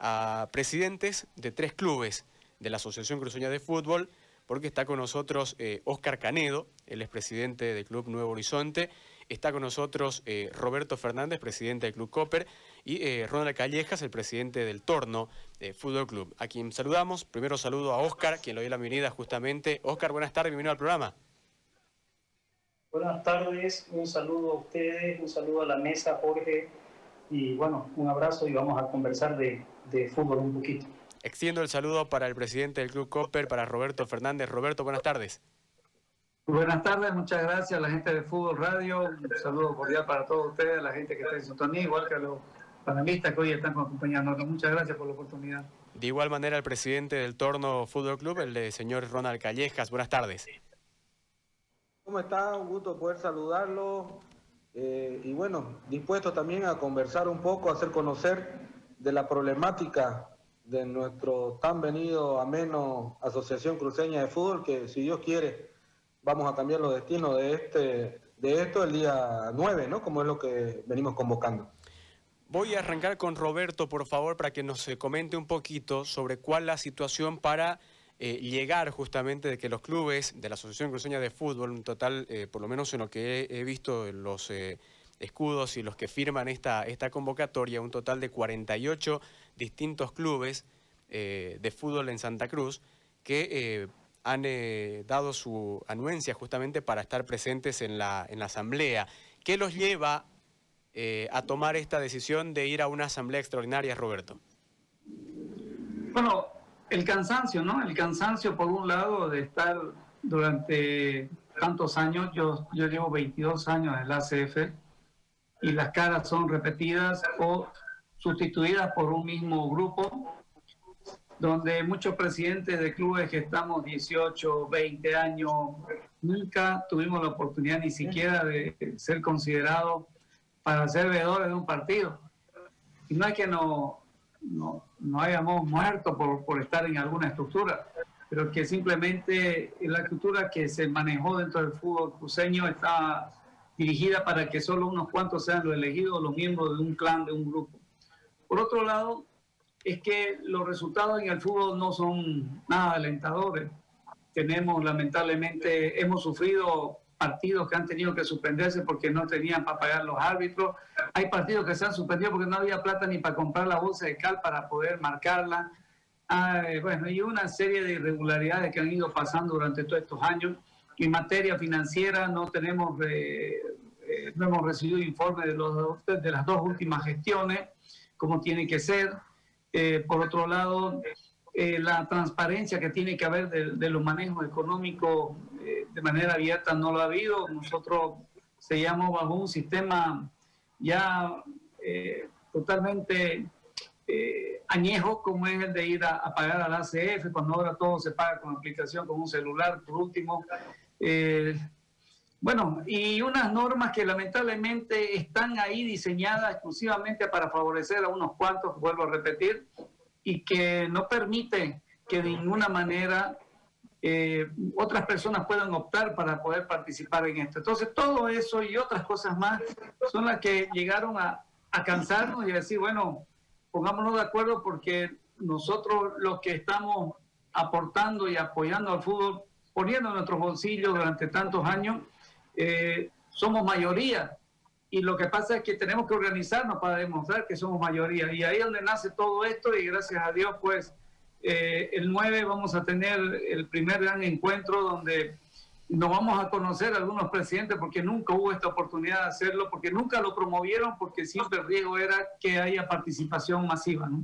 a presidentes de tres clubes de la Asociación Cruceña de Fútbol, porque está con nosotros Oscar Canedo, el expresidente del Club Nuevo Horizonte, está con nosotros Roberto Fernández, presidente del Club Copper, y Ronald Callejas, el presidente del Torno Fútbol Club, a quien saludamos. Primero saludo a Oscar, quien lo dio la bienvenida justamente. Oscar, buenas tardes, bienvenido al programa. Buenas tardes, un saludo a ustedes, un saludo a la mesa, Jorge, y bueno, un abrazo y vamos a conversar de, fútbol un poquito. Extiendo el saludo para el presidente del Club Copper, para Roberto Fernández. Roberto, buenas tardes. Buenas tardes, muchas gracias a la gente de Fútbol Radio, un saludo cordial para todos ustedes, a la gente que está en sintonía, igual que a los panelistas que hoy están acompañándonos. Muchas gracias por la oportunidad. De igual manera, el presidente del Torno Fútbol Club, el señor Ronald Callejas. Buenas tardes. ¿Cómo está? Un gusto poder saludarlo. Eh, y bueno, dispuesto también a conversar un poco, a hacer conocer de la problemática de nuestro tan venido ameno Asociación Cruceña de Fútbol, que si Dios quiere vamos a cambiar los destinos de, este, de esto el día 9, ¿no? Como es lo que venimos convocando. Voy a arrancar con Roberto, por favor, para que nos comente un poquito sobre cuál la situación para eh, llegar justamente de que los clubes de la Asociación Cruceña de Fútbol, un total, eh, por lo menos en lo que he, visto los eh, escudos y los que firman esta, esta convocatoria, un total de 48 distintos clubes de fútbol en Santa Cruz que han dado su anuencia justamente para estar presentes en la, en la asamblea. ¿Qué los lleva a tomar esta decisión de ir a una asamblea extraordinaria, Roberto? Bueno, el cansancio, ¿no? El cansancio, por un lado, de estar durante tantos años, yo, yo llevo 22 años en la ACF y las caras son repetidas o sustituidas por un mismo grupo, donde muchos presidentes de clubes que estamos 18, 20 años, nunca tuvimos la oportunidad ni siquiera de ser considerados para ser veedores de un partido. Y no es que no, no, no hayamos muerto por, estar en alguna estructura, pero que simplemente la estructura que se manejó dentro del fútbol cruceño está dirigida para que solo unos cuantos sean los elegidos, los miembros de un clan, de un grupo. Por otro lado, es que los resultados en el fútbol no son nada alentadores. Tenemos, lamentablemente, hemos sufrido partidos que han tenido que suspenderse porque no tenían para pagar los árbitros. Hay partidos que se han suspendido porque no había plata ni para comprar la bolsa de cal para poder marcarla. bueno, y una serie de irregularidades que han ido pasando durante todos estos años. En materia financiera no tenemos, eh, eh, no hemos recibido informe de, los, de las dos últimas gestiones, como tiene que ser. Eh, por otro lado, la transparencia que tiene que haber de, de los manejos económicos de manera abierta no lo ha habido. Nosotros seguíamos bajo un sistema ya eh, totalmente eh, añejo, como es el de ir a, pagar al ACF, cuando ahora todo se paga con aplicación, con un celular, por último. Eh, bueno, y unas normas que lamentablemente están ahí diseñadas exclusivamente para favorecer a unos cuantos, vuelvo a repetir, y que no permiten que de ninguna manera eh, otras personas puedan optar para poder participar en esto. Entonces, todo eso y otras cosas más son las que llegaron a, cansarnos y a decir, bueno, pongámonos de acuerdo porque nosotros los que estamos aportando y apoyando al fútbol, poniendo nuestros bolsillos durante tantos años, eh, somos mayoría. Y lo que pasa es que tenemos que organizarnos para demostrar que somos mayoría. Y ahí es donde nace todo esto y gracias a Dios, pues, eh, el 9 vamos a tener el primer gran encuentro donde nos vamos a conocer algunos presidentes porque nunca hubo esta oportunidad de hacerlo, porque nunca lo promovieron, porque siempre el riesgo era que haya participación masiva. ¿no?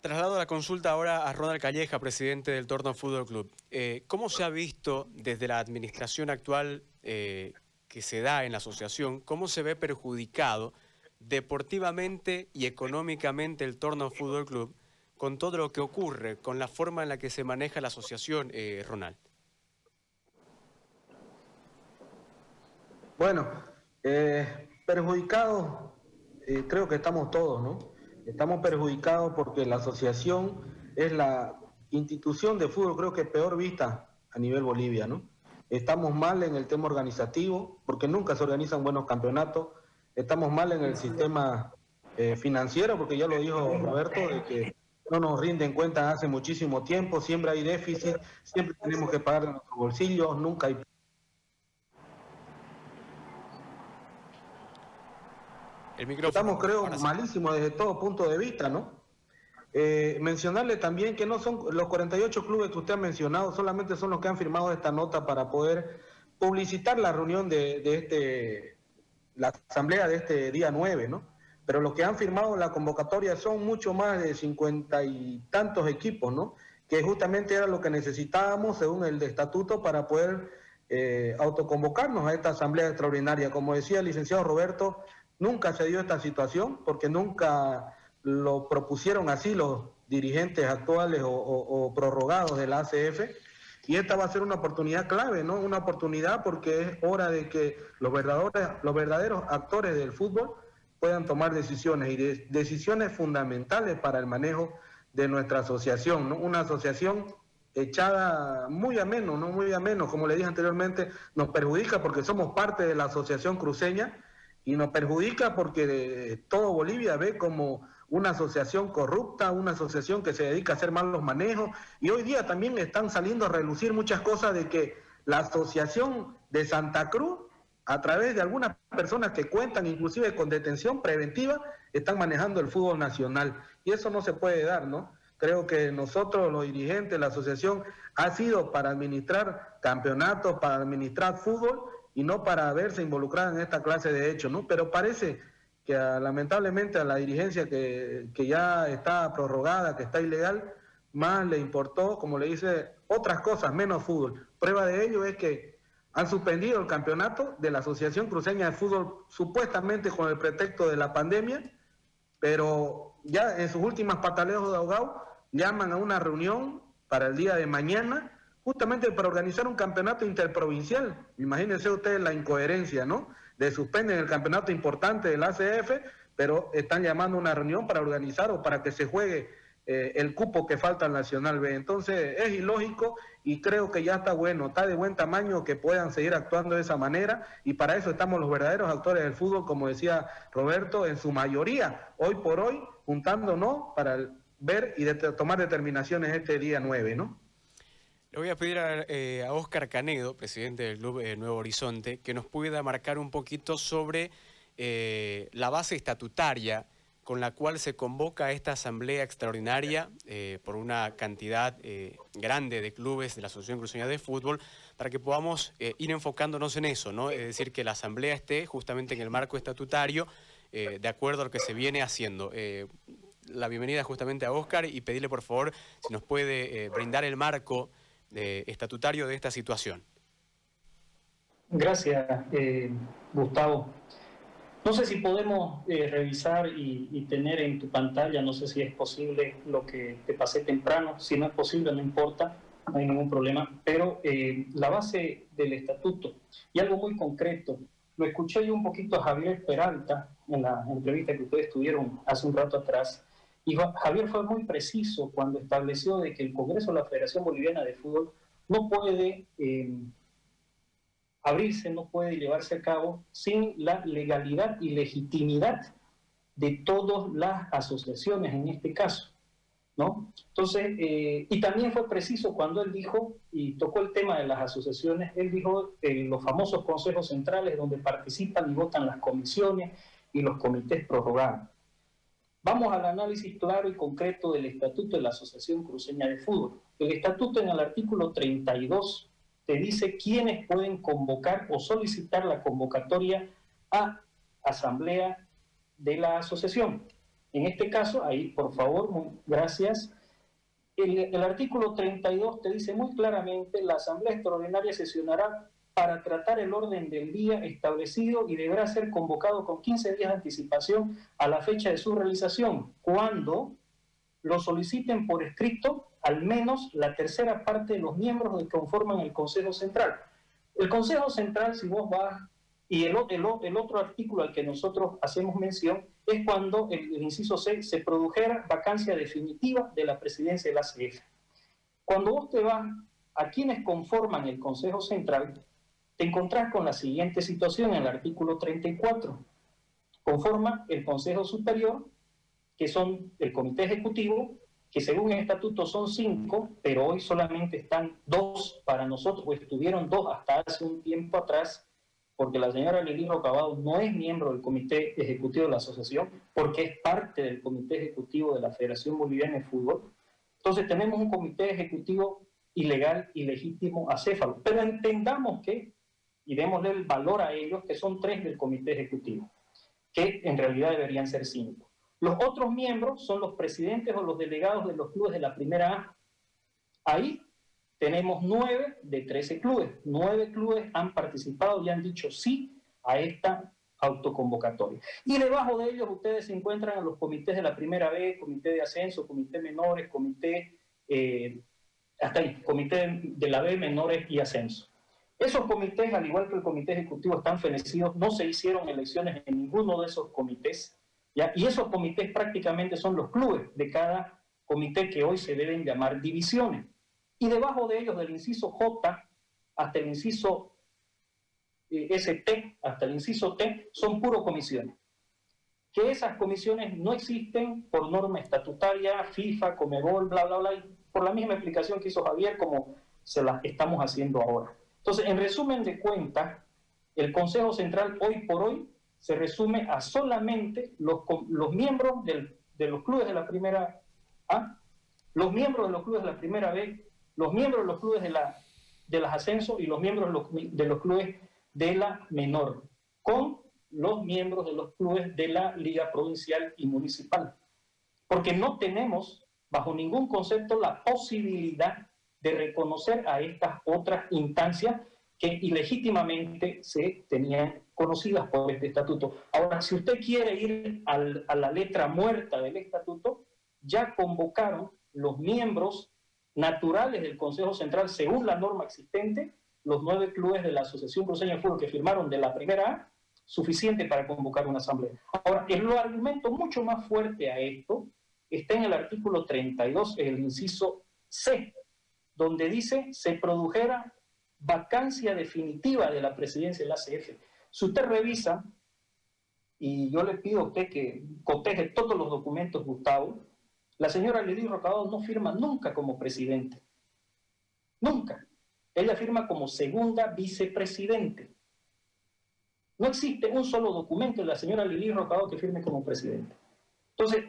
Traslado la consulta ahora a Ronald Calleja, presidente del Torno Fútbol Club. Eh, ¿Cómo se ha visto desde la administración actual eh, que se da en la asociación, cómo se ve perjudicado deportivamente y económicamente el Torno Fútbol Club con todo lo que ocurre, con la forma en la que se maneja la asociación, eh, Ronald? Bueno, eh, perjudicados, eh, creo que estamos todos, ¿no? Estamos perjudicados porque la asociación es la institución de fútbol, creo que peor vista a nivel Bolivia, ¿no? Estamos mal en el tema organizativo, porque nunca se organizan buenos campeonatos. Estamos mal en el sistema eh, financiero, porque ya lo dijo Roberto, de que no nos rinden cuenta hace muchísimo tiempo, siempre hay déficit, siempre tenemos que pagar de nuestros bolsillos, nunca hay... El micrófono, Estamos, creo, malísimos desde todo punto de vista, ¿no? Eh, mencionarle también que no son los 48 clubes que usted ha mencionado, solamente son los que han firmado esta nota para poder publicitar la reunión de, de este, la asamblea de este día 9, ¿no? Pero los que han firmado la convocatoria son mucho más de cincuenta y tantos equipos, ¿no? Que justamente era lo que necesitábamos según el estatuto para poder eh, autoconvocarnos a esta asamblea extraordinaria. Como decía el licenciado Roberto, nunca se dio esta situación porque nunca lo propusieron así los dirigentes actuales o, prorrogados de la ACF. Y esta va a ser una oportunidad clave, ¿no? Una oportunidad porque es hora de que los verdaderos, los verdaderos actores del fútbol puedan tomar decisiones y decisiones fundamentales para el manejo de nuestra asociación, ¿no? Una asociación echada muy a menos, ¿no? Muy a menos, como le dije anteriormente, nos perjudica porque somos parte de la asociación cruceña y nos perjudica porque todo Bolivia ve como una asociación corrupta, una asociación que se dedica a hacer malos manejos, y hoy día también están saliendo a relucir muchas cosas de que la asociación de Santa Cruz, a través de algunas personas que cuentan inclusive con detención preventiva, están manejando el fútbol nacional. Y eso no se puede dar, ¿no? Creo que nosotros, los dirigentes, la asociación, ha sido para administrar campeonatos, para administrar fútbol y no para verse involucrada en esta clase de hechos, ¿no? Pero parece que lamentablemente a la dirigencia que, ya está prorrogada, que está ilegal, más le importó, como le dice, otras cosas, menos fútbol. Prueba de ello es que han suspendido el campeonato de la Asociación Cruceña de Fútbol supuestamente con el pretexto de la pandemia, pero ya en sus últimas pataleos de ahogado llaman a una reunión para el día de mañana justamente para organizar un campeonato interprovincial. Imagínense ustedes la incoherencia, ¿no? de suspender el campeonato importante del ACF, pero están llamando a una reunión para organizar o para que se juegue eh, el cupo que falta al Nacional B. Entonces es ilógico y creo que ya está bueno, está de buen tamaño que puedan seguir actuando de esa manera y para eso estamos los verdaderos actores del fútbol, como decía Roberto, en su mayoría, hoy por hoy, juntándonos para ver y tomar determinaciones este día 9, ¿no? Le voy a pedir a, eh, Oscar Canedo, presidente del Club eh, Nuevo Horizonte, que nos pueda marcar un poquito sobre eh, la base estatutaria con la cual se convoca esta asamblea extraordinaria por una cantidad grande de clubes de la Asociación Cruceña de Fútbol, para que podamos ir enfocándonos en eso, ¿no? Es decir, que la asamblea esté justamente en el marco estatutario, de acuerdo a lo que se viene haciendo la bienvenida justamente a Oscar y pedirle por favor si nos puede brindar el marco estatutario de esta situación. Gracias, eh, Gustavo. No sé si podemos eh, revisar y, tener en tu pantalla, no sé si es posible lo que te pasé temprano, si no es posible no importa, no hay ningún problema, pero eh, la base del estatuto. Y algo muy concreto, lo escuché yo un poquito a Javier Peralta en la entrevista que ustedes tuvieron hace un rato atrás, y Javier fue muy preciso cuando estableció de que el Congreso de la Federación Boliviana de Fútbol no puede eh, abrirse, no puede llevarse a cabo sin la legalidad y legitimidad de todas las asociaciones en este caso. ¿no? Entonces, eh, y también fue preciso cuando él dijo, y tocó el tema de las asociaciones, él dijo eh, los famosos consejos centrales donde participan y votan las comisiones y los comités prorrogados. Vamos al análisis claro y concreto del Estatuto de la Asociación Cruceña de Fútbol. El Estatuto en el artículo 32 te dice quiénes pueden convocar o solicitar la convocatoria a asamblea de la asociación. En este caso, ahí por favor, gracias. El, el artículo 32 te dice muy claramente, la asamblea extraordinaria sesionará para tratar el orden del día establecido y deberá ser convocado con 15 días de anticipación a la fecha de su realización, cuando lo soliciten por escrito al menos la tercera parte de los miembros que conforman el Consejo Central. El Consejo Central, si vos vas, y el, otro artículo al que nosotros hacemos mención, es cuando el, el inciso C se produjera vacancia definitiva de la presidencia de la CF. Cuando vos te vas a quienes conforman el Consejo Central, te encontrás con la siguiente situación en el artículo 34. conforma el Consejo Superior, que son el Comité Ejecutivo, que según el estatuto son cinco, pero hoy solamente están dos para nosotros, o estuvieron dos hasta hace un tiempo atrás, porque la señora Lili Rocabado no es miembro del Comité Ejecutivo de la Asociación, porque es parte del Comité Ejecutivo de la Federación Boliviana de Fútbol. Entonces tenemos un Comité Ejecutivo ilegal y legítimo acéfalo. Pero entendamos que, y démosle el valor a ellos, que son tres del Comité Ejecutivo, que en realidad deberían ser cinco. Los otros miembros son los presidentes o los delegados de los clubes de la primera A. Ahí tenemos nueve de trece clubes. Nueve clubes han participado y han dicho sí a esta autoconvocatoria. Y debajo de ellos ustedes se encuentran a los comités de la primera B, comité de ascenso, comité menores, comité, eh, hasta ahí, comité de la B, menores y ascenso. Esos comités, al igual que el comité ejecutivo, están fenecidos, no se hicieron elecciones en ninguno de esos comités, ¿ya? y esos comités prácticamente son los clubes de cada comité que hoy se deben llamar divisiones. Y debajo de ellos, del inciso J hasta el inciso eh, ST, hasta el inciso T, son puro comisiones. Que esas comisiones no existen por norma estatutaria, FIFA, Comebol, bla, bla, bla, y por la misma explicación que hizo Javier, como se la estamos haciendo ahora. Entonces, en resumen de cuentas, el Consejo Central hoy por hoy se resume a solamente los, los miembros de los clubes de la primera A, los miembros de los clubes de la primera B los miembros de los clubes de, la, de las ascensos y los miembros de los, de los clubes de la menor, con los miembros de los clubes de la liga provincial y municipal. Porque no tenemos, bajo ningún concepto, la posibilidad de reconocer a estas otras instancias que ilegítimamente se tenían conocidas por este estatuto. Ahora, si usted quiere ir a la letra muerta del estatuto, ya convocaron los miembros naturales del Consejo Central, según la norma existente, los nueve clubes de la Asociación Cruceña de Fútbol que firmaron de la primera A, suficiente para convocar una asamblea. Ahora, el argumento mucho más fuerte a esto está en el artículo 32, el inciso C, donde dice se produjera vacancia definitiva de la presidencia de la ACF. Si usted revisa, y yo le pido a usted que coteje todos los documentos, Gustavo, la señora Lidia Rocabado no firma nunca como presidente. Nunca. Ella firma como segunda vicepresidente. No existe un solo documento de la señora Lili Rocabado que firme como presidente. Entonces,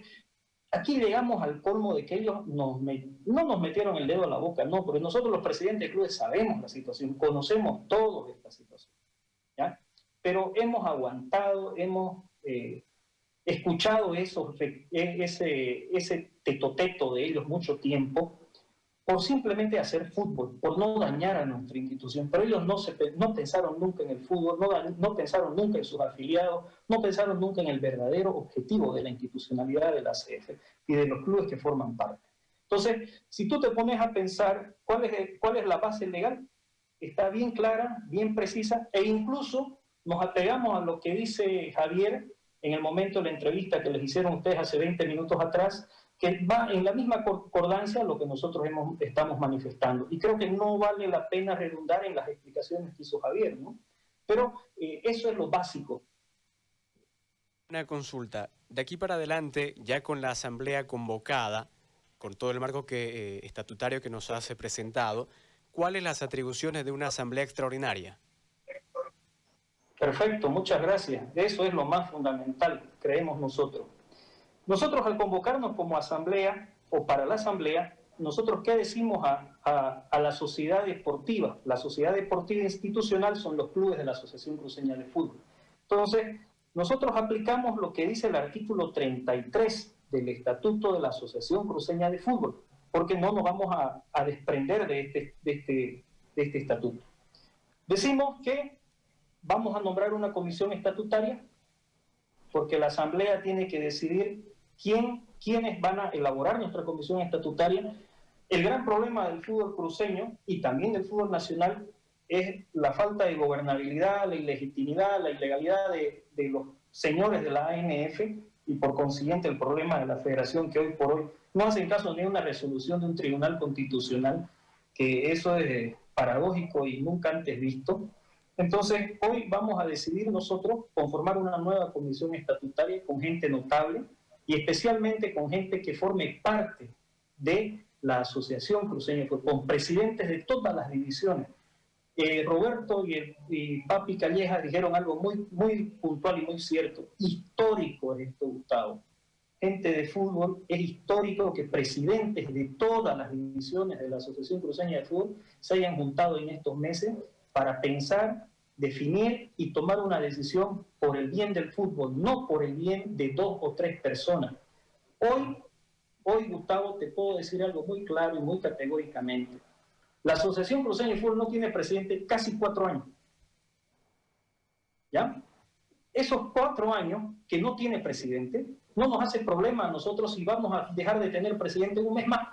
aquí llegamos al colmo de que ellos no nos metieron el dedo a la boca, no, porque nosotros los presidentes de clubes sabemos la situación, conocemos todos esta situación. Pero hemos aguantado, hemos eh, escuchado eso, e, ese, ese tetoteto de ellos mucho tiempo por simplemente hacer fútbol, por no dañar a nuestra institución. Pero ellos no, se, no pensaron nunca en el fútbol, no, no pensaron nunca en sus afiliados, no pensaron nunca en el verdadero objetivo de la institucionalidad de la CF y de los clubes que forman parte. Entonces, si tú te pones a pensar cuál es, cuál es la base legal, está bien clara, bien precisa, e incluso nos apegamos a lo que dice Javier en el momento de la entrevista que les hicieron ustedes hace 20 minutos atrás, que va en la misma concordancia a lo que nosotros hemos, estamos manifestando. Y creo que no vale la pena redundar en las explicaciones que hizo Javier, ¿no? Pero eh, eso es lo básico. Una consulta. De aquí para adelante, ya con la asamblea convocada, con todo el marco que, eh, estatutario que nos hace presentado, ¿cuáles las atribuciones de una asamblea extraordinaria? Perfecto, muchas gracias. Eso es lo más fundamental, creemos nosotros. Nosotros al convocarnos como asamblea o para la asamblea, nosotros qué decimos a, la sociedad deportiva? La sociedad deportiva institucional son los clubes de la Asociación Cruceña de Fútbol. Entonces, nosotros aplicamos lo que dice el artículo 33 del Estatuto de la Asociación Cruceña de Fútbol, porque no nos vamos a, desprender de este, este, de este estatuto. Decimos que vamos a nombrar una comisión estatutaria porque la Asamblea tiene que decidir quién, quiénes van a elaborar nuestra comisión estatutaria. El gran problema del fútbol cruceño y también del fútbol nacional es la falta de gobernabilidad, la ilegitimidad, la ilegalidad de, los señores de la ANF y por consiguiente el problema de la federación que hoy por hoy no hacen caso ni a una resolución de un tribunal constitucional, que eso es paradójico y nunca antes visto Entonces, hoy vamos a decidir nosotros conformar una nueva comisión estatutaria con gente notable y especialmente con gente que forme parte de la Asociación Cruceña, con presidentes de todas las divisiones. Eh, Roberto y, Papi Calleja dijeron algo muy, muy puntual y muy cierto. Histórico es esto, Gustavo. Gente de fútbol, es histórico que presidentes de todas las divisiones de la Asociación Cruceña de Fútbol se hayan juntado en estos meses para pensar, definir y tomar una decisión por el bien del fútbol, no por el bien de dos o tres personas. Hoy, hoy Gustavo, te puedo decir algo muy claro y muy categóricamente. La Asociación Cruceña de Fútbol no tiene presidente casi cuatro años. ¿Ya? Esos cuatro años que no tiene presidente no nos hace problema a nosotros si vamos a dejar de tener presidente un mes más.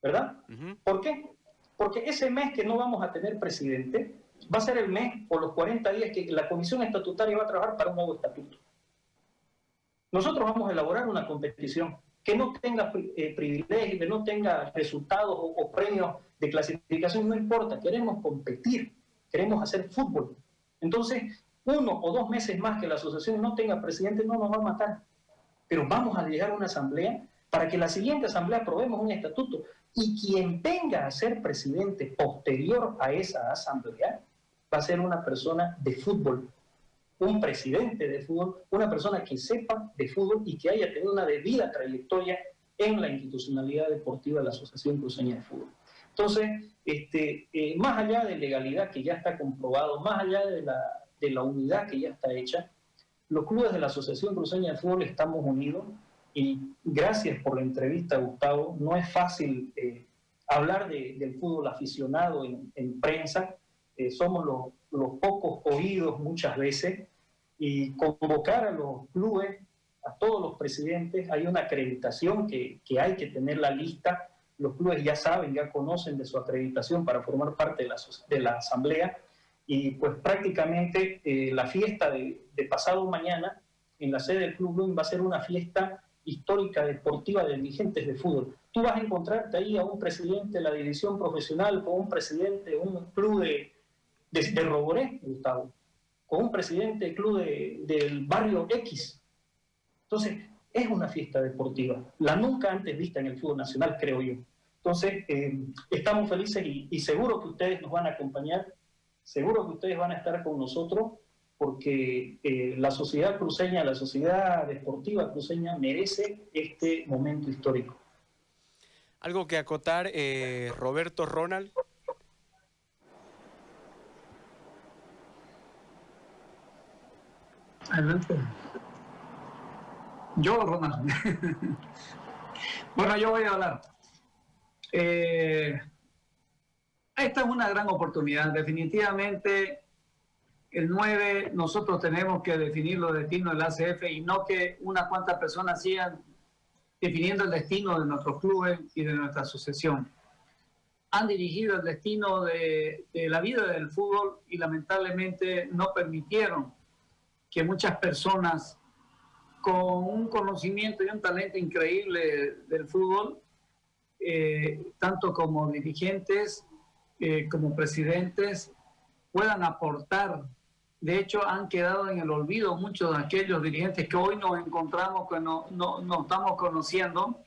¿Verdad? ¿Por qué? Porque ese mes que no vamos a tener presidente va a ser el mes o los 40 días que la comisión estatutaria va a trabajar para un nuevo estatuto. Nosotros vamos a elaborar una competición que no tenga eh, privilegios, que no tenga resultados o, o, premios de clasificación, no importa, queremos competir, queremos hacer fútbol. Entonces, uno o dos meses más que la asociación no tenga presidente no nos va a matar, pero vamos a llegar a una asamblea para que la siguiente asamblea aprobemos un estatuto y quien venga a ser presidente posterior a esa asamblea va a ser una persona de fútbol, un presidente de fútbol, una persona que sepa de fútbol y que haya tenido una debida trayectoria en la institucionalidad deportiva de la Asociación Cruceña de Fútbol. Entonces, este, eh, más allá de legalidad que ya está comprobado, más allá de la, de la unidad que ya está hecha, los clubes de la Asociación Cruceña de Fútbol estamos unidos y gracias por la entrevista, Gustavo. No es fácil eh, hablar del fútbol aficionado en, prensa. Eh, somos los, los, pocos oídos muchas veces y convocar a los clubes, a todos los presidentes, hay una acreditación que, que hay que tener la lista. Los clubes ya saben, ya conocen de su acreditación para formar parte de la, de la asamblea y pues prácticamente eh, la fiesta de, de, pasado mañana en la sede del Club Bloom va a ser una fiesta histórica deportiva de dirigentes de fútbol. Tú vas a encontrarte ahí a un presidente de la división profesional, con un presidente de un club de, de, Roboré, Gustavo, con un presidente del club del barrio X. Entonces, es una fiesta deportiva, la nunca antes vista en el fútbol nacional, creo yo. Entonces, eh, estamos felices y, y seguro que ustedes nos van a acompañar, seguro que ustedes van a estar con nosotros porque eh, la sociedad cruceña, la sociedad deportiva cruceña merece este momento histórico. Algo que acotar, eh, Roberto Ronald. Adelante. Yo, Ronald. bueno, yo voy a hablar. Eh, esta es una gran oportunidad. Definitivamente el 9 nosotros tenemos que definir los destinos del ACF y no que unas cuantas personas sigan definiendo el destino de nuestros clubes y de nuestra asociación. Han dirigido el destino de, la vida del fútbol y lamentablemente no permitieron que muchas personas con un conocimiento y un talento increíble del fútbol, eh, tanto como dirigentes, eh, como presidentes, puedan aportar de hecho, han quedado en el olvido muchos de aquellos dirigentes que hoy nos encontramos, que no, no, estamos conociendo,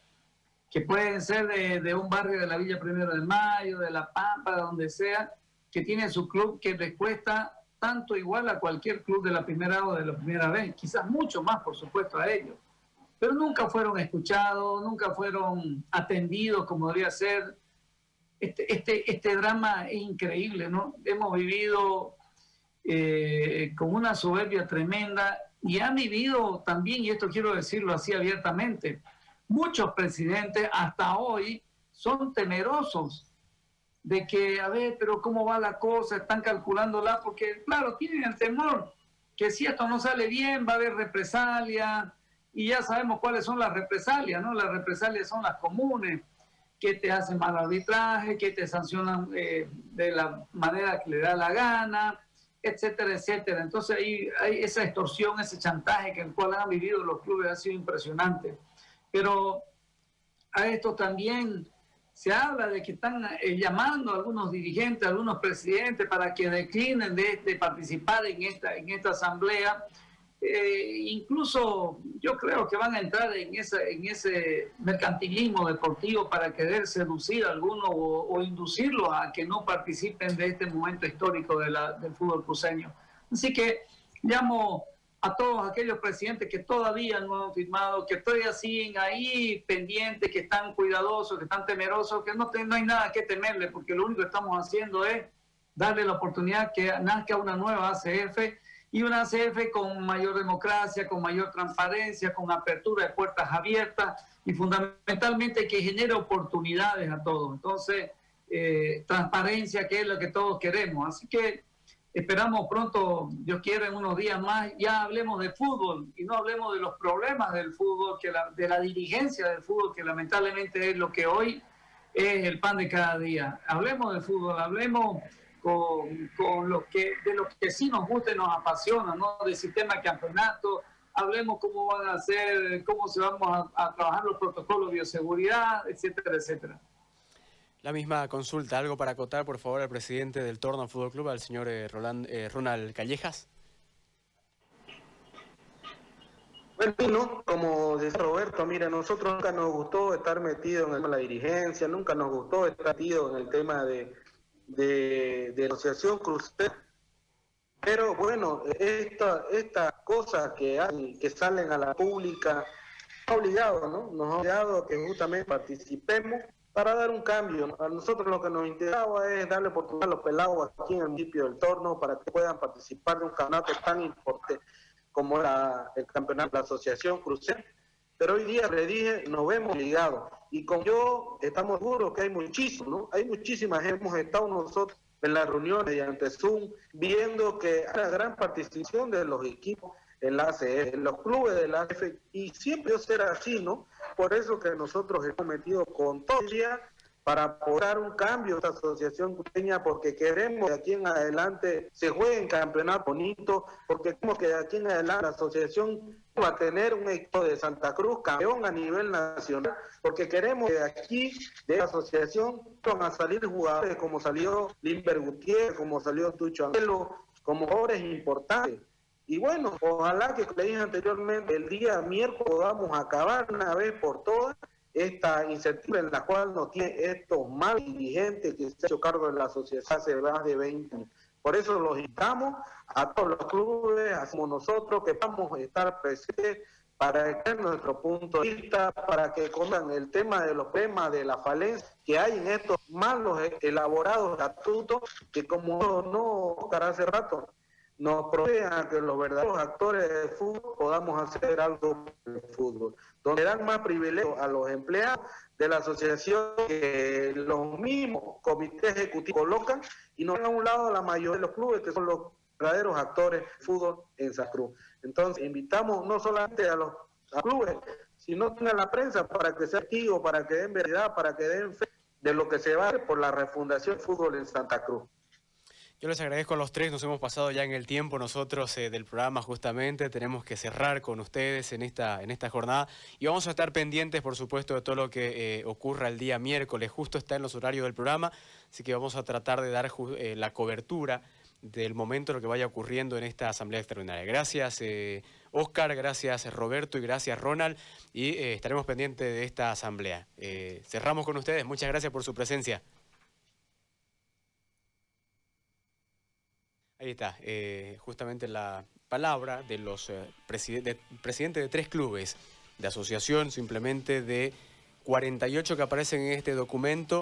que pueden ser de, un barrio de la Villa Primero de Mayo, de La Pampa, de donde sea, que tienen su club que les cuesta tanto igual a cualquier club de la primera o de la primera vez, quizás mucho más, por supuesto, a ellos. Pero nunca fueron escuchados, nunca fueron atendidos como debería ser. Este, este, este drama es increíble, ¿no? Hemos vivido eh, con una soberbia tremenda y han vivido también, y esto quiero decirlo así abiertamente, muchos presidentes hasta hoy son temerosos de que, a ver, pero ¿cómo va la cosa? Están calculándola porque, claro, tienen el temor que si esto no sale bien va a haber represalia y ya sabemos cuáles son las represalias, ¿no? Las represalias son las comunes, que te hacen mal arbitraje, que te sancionan eh, de la manera que le da la gana, etcétera, etcétera. Entonces ahí hay esa extorsión, ese chantaje que el cual han vivido los clubes ha sido impresionante. Pero a esto también se habla de que están eh, llamando a algunos dirigentes, a algunos presidentes para que declinen de, participar en esta, en esta asamblea. Eh, incluso yo creo que van a entrar en, en ese mercantilismo deportivo para querer seducir a algunos o, inducirlos a que no participen de este momento histórico de la, del fútbol cruceño. Así que llamo a todos aquellos presidentes que todavía no han firmado, que todavía siguen ahí pendientes, que están cuidadosos, que están temerosos, que no, no hay nada que temerle, porque lo único que estamos haciendo es darle la oportunidad que nazca una nueva ACF y una ACF con mayor democracia, con mayor transparencia, con apertura de puertas abiertas y fundamentalmente que genere oportunidades a todos. Entonces, eh, transparencia, que es lo que todos queremos. Así que Esperamos pronto, Dios quiere, en unos días más, ya hablemos de fútbol y no hablemos de los problemas del fútbol, que de la dirigencia del fútbol, que lamentablemente es lo que hoy es el pan de cada día. Hablemos de fútbol, hablemos con, con lo que, de lo que sí nos gusta y nos apasiona, ¿no? Del sistema de campeonato, hablemos cómo van a hacer, cómo se vamos a, a trabajar los protocolos de bioseguridad, etcétera, etcétera. La misma consulta, algo para acotar, por favor, al presidente del Torno Fútbol Club, al señor eh, Roland, eh, Ronald Callejas. Bueno, como dice Roberto, mira, nosotros nunca nos gustó estar metidos en la dirigencia, nunca nos gustó estar metidos en el tema de, de, de asociación crucero. Pero bueno, estas esta cosas que que salen a la pública, ha obligado, ¿no? Nos ha obligado a que justamente participemos para dar un cambio. A nosotros lo que nos interesaba es darle oportunidad a los pelados aquí en el municipio del Torno para que puedan participar de un campeonato tan importante como la, el campeonato de la Asociación Crucero. Pero hoy día, le dije, nos vemos ligados. Y con yo estamos seguros que hay muchísimos, ¿no? Hay muchísimas, hemos estado nosotros en las reuniones mediante Zoom, viendo que hay una gran participación de los equipos en la en los clubes de la ACF, y siempre será así, ¿no? Por eso que nosotros hemos metido con todo día para apoyar un cambio a esta asociación cruceña, porque queremos que aquí en adelante se juegue en campeonato bonito, porque queremos que de aquí en adelante la asociación va a tener un equipo de Santa Cruz campeón a nivel nacional, porque queremos que aquí, de la asociación, van a salir jugadores como salió Limber Gutiérrez, como salió Tucho Angelo, como jugadores importantes y bueno, ojalá que, como le dije anteriormente, el día miércoles podamos acabar una vez por todas esta incertidumbre en la cual nos tiene estos mal dirigentes que se han hecho cargo de la sociedad hace más de 20 años. Por eso los invitamos a todos los clubes, como nosotros, que vamos a estar presentes para que nuestro punto de vista, para que conozcan el tema de los temas de la falencia que hay en estos malos elaborados estatutos, que como no, no hace rato, nos provean que los verdaderos actores del fútbol podamos hacer algo por el fútbol, donde dan más privilegios a los empleados de la asociación que los mismos comités ejecutivos colocan y nos a un lado la mayoría de los clubes que son los verdaderos actores del fútbol en San Cruz. Entonces, invitamos no solamente a los clubes, sino también a la prensa para que sea activo, para que den verdad, para que den fe de lo que se va a hacer por la refundación del fútbol en Santa Cruz. Yo les agradezco a los tres, nos hemos pasado ya en el tiempo nosotros eh, del programa justamente, tenemos que cerrar con ustedes en esta, en esta jornada y vamos a estar pendientes por supuesto de todo lo que eh, ocurra el día miércoles, justo está en los horarios del programa, así que vamos a tratar de dar eh, la cobertura del momento de lo que vaya ocurriendo en esta asamblea extraordinaria. Gracias Oscar, gracias Roberto y gracias Ronald y estaremos pendientes de esta asamblea. cerramos con ustedes, muchas gracias por su presencia. Ahí está, eh, justamente la palabra de los eh, presidentes de tres clubes de asociación, simplemente de 48 que aparecen en este documento.